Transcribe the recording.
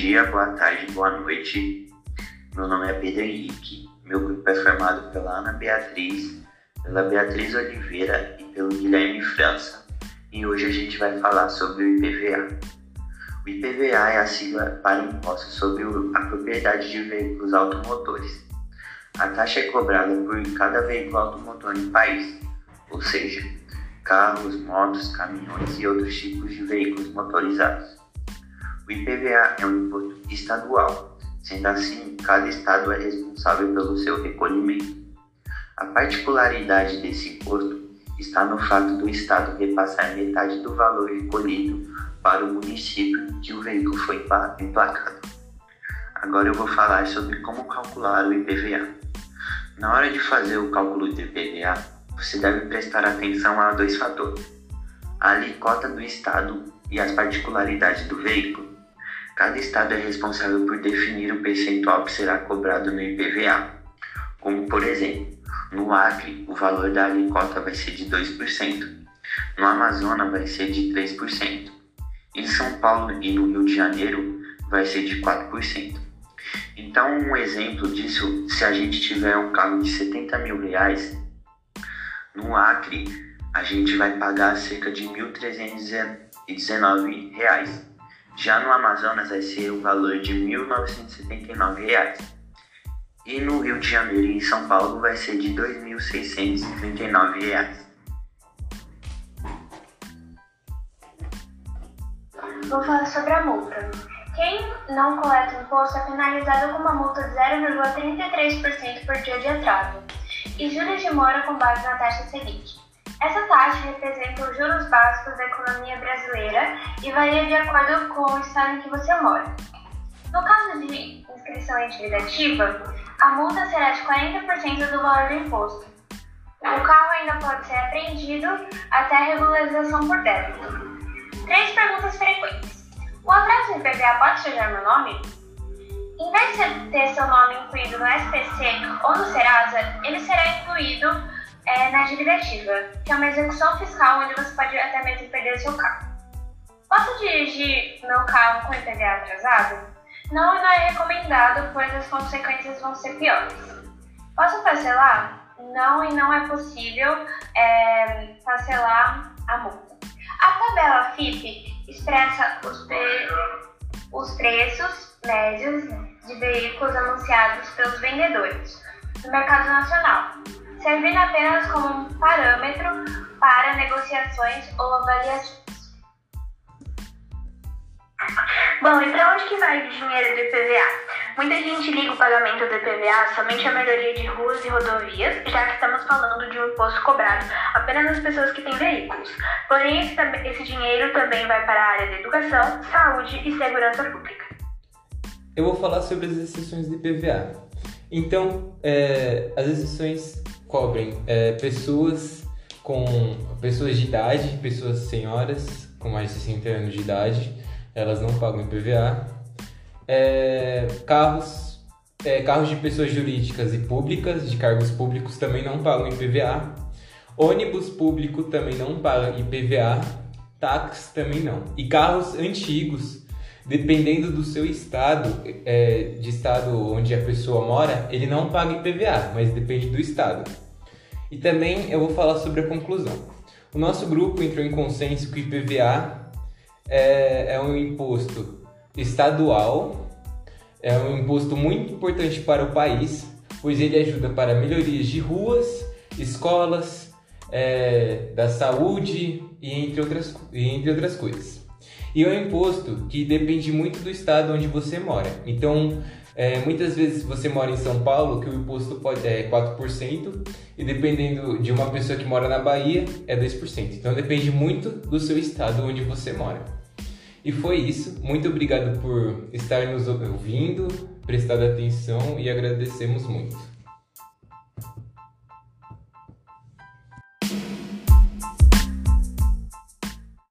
dia, boa tarde, boa noite. Meu nome é Pedro Henrique. Meu grupo é formado pela Ana Beatriz, pela Beatriz Oliveira e pelo Guilherme França. E hoje a gente vai falar sobre o IPVA. O IPVA é a sigla para imposto sobre a propriedade de veículos automotores. A taxa é cobrada por cada veículo automotor no país, ou seja, carros, motos, caminhões e outros tipos de veículos motorizados. O IPVA é um imposto estadual, sendo assim, cada estado é responsável pelo seu recolhimento. A particularidade desse imposto está no fato do estado repassar metade do valor recolhido para o município que o veículo foi emplacado. Agora eu vou falar sobre como calcular o IPVA. Na hora de fazer o cálculo do IPVA, você deve prestar atenção a dois fatores: a alíquota do estado e as particularidades do veículo. Cada estado é responsável por definir o percentual que será cobrado no IPVA, como por exemplo, no Acre, o valor da alíquota vai ser de 2%, no Amazonas vai ser de 3%, em São Paulo e no Rio de Janeiro vai ser de 4%. Então, um exemplo disso, se a gente tiver um carro de 70 mil reais, no Acre a gente vai pagar cerca de 1.319 reais já no Amazonas vai ser o valor de R$ 1.979 e no Rio de Janeiro e em São Paulo vai ser de R$ 2.639. Vou falar sobre a multa. Quem não coleta imposto é penalizado com uma multa de 0,33% por dia de atraso e juros de mora com base na taxa Selic. Essa taxa representa os juros básicos da economia brasileira e varia de acordo com o estado em que você mora. No caso de inscrição em ativa, a multa será de 40% do valor do imposto. O carro ainda pode ser apreendido até a regularização por débito. Três perguntas frequentes. O atraso do IPVA pode sujar meu nome? Em vez de ter seu nome incluído no SPC ou no Serasa, ele será incluído é, na dívida ativa, que é uma execução fiscal onde você pode até mesmo perder seu carro. Posso dirigir meu carro com IPVA atrasado? Não, não é recomendado, pois as consequências vão ser piores. Posso parcelar? Não, e não é possível é, parcelar a multa. A tabela FIP expressa os, os preços médios de veículos anunciados pelos vendedores no mercado nacional servindo apenas como um parâmetro para negociações ou avaliações. Bom, e para onde que vai o dinheiro do IPVA? Muita gente liga o pagamento do IPVA somente à melhoria de ruas e rodovias, já que estamos falando de um imposto cobrado apenas nas pessoas que têm veículos. Porém, esse, esse dinheiro também vai para a área da educação, saúde e segurança pública. Eu vou falar sobre as exceções do IPVA. Então, é, as exceções cobrem é, pessoas com pessoas de idade, pessoas senhoras com mais de 60 anos de idade, elas não pagam IPVA. É, carros, é, carros de pessoas jurídicas e públicas, de cargos públicos, também não pagam IPVA. Ônibus público também não paga IPVA. Táxi também não. E carros antigos, dependendo do seu estado, é, de estado onde a pessoa mora, ele não paga IPVA, mas depende do estado. E também eu vou falar sobre a conclusão. O nosso grupo entrou em consenso que o IPVA é, é um imposto estadual, é um imposto muito importante para o país, pois ele ajuda para melhorias de ruas, escolas, é, da saúde e entre, outras, e entre outras coisas. E é um imposto que depende muito do estado onde você mora. Então, é, muitas vezes você mora em São Paulo, que o imposto pode, é 4%, e dependendo de uma pessoa que mora na Bahia, é 2%. Então depende muito do seu estado onde você mora. E foi isso. Muito obrigado por estar nos ouvindo, prestado atenção e agradecemos muito.